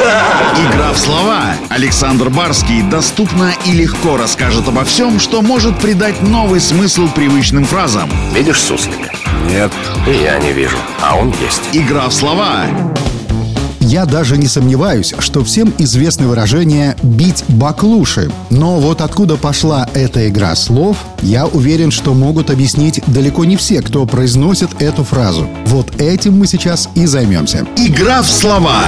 Игра в слова. Александр Барский доступно и легко расскажет обо всем, что может придать новый смысл привычным фразам. Видишь суслика? Нет. И я не вижу, а он есть. Игра в слова. Я даже не сомневаюсь, что всем известно выражение «бить баклуши». Но вот откуда пошла эта игра слов, я уверен, что могут объяснить далеко не все, кто произносит эту фразу. Вот этим мы сейчас и займемся. Игра в слова.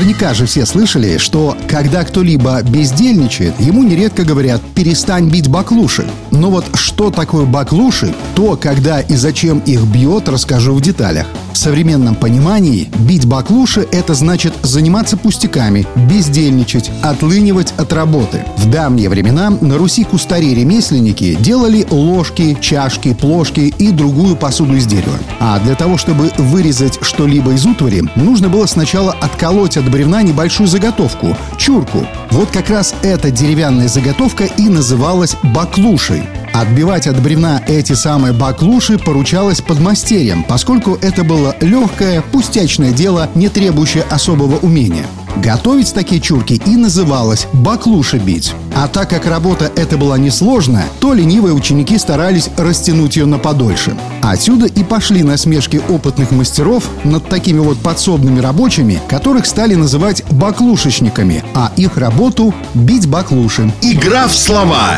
Наверняка же все слышали, что когда кто-либо бездельничает, ему нередко говорят «перестань бить баклуши». Но вот что такое баклуши, то, когда и зачем их бьет, расскажу в деталях. В современном понимании бить баклуши – это значит заниматься пустяками, бездельничать, отлынивать от работы. В давние времена на Руси кустари-ремесленники делали ложки, чашки, плошки и другую посуду из дерева. А для того, чтобы вырезать что-либо из утвари, нужно было сначала отколоть от бревна небольшую заготовку – чурку. Вот как раз эта деревянная заготовка и называлась баклушей. Отбивать от бревна эти самые баклуши поручалось подмастерьям, поскольку это было легкое, пустячное дело, не требующее особого умения. Готовить такие чурки и называлось баклуши бить. А так как работа эта была несложная, то ленивые ученики старались растянуть ее на подольше. Отсюда и пошли насмешки опытных мастеров над такими вот подсобными рабочими, которых стали называть баклушечниками, а их работу – бить баклуши. Игра в слова.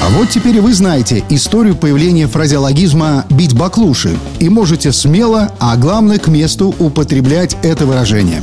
А вот теперь вы знаете историю появления фразеологизма «бить баклуши» и можете смело, а главное к месту употреблять это выражение.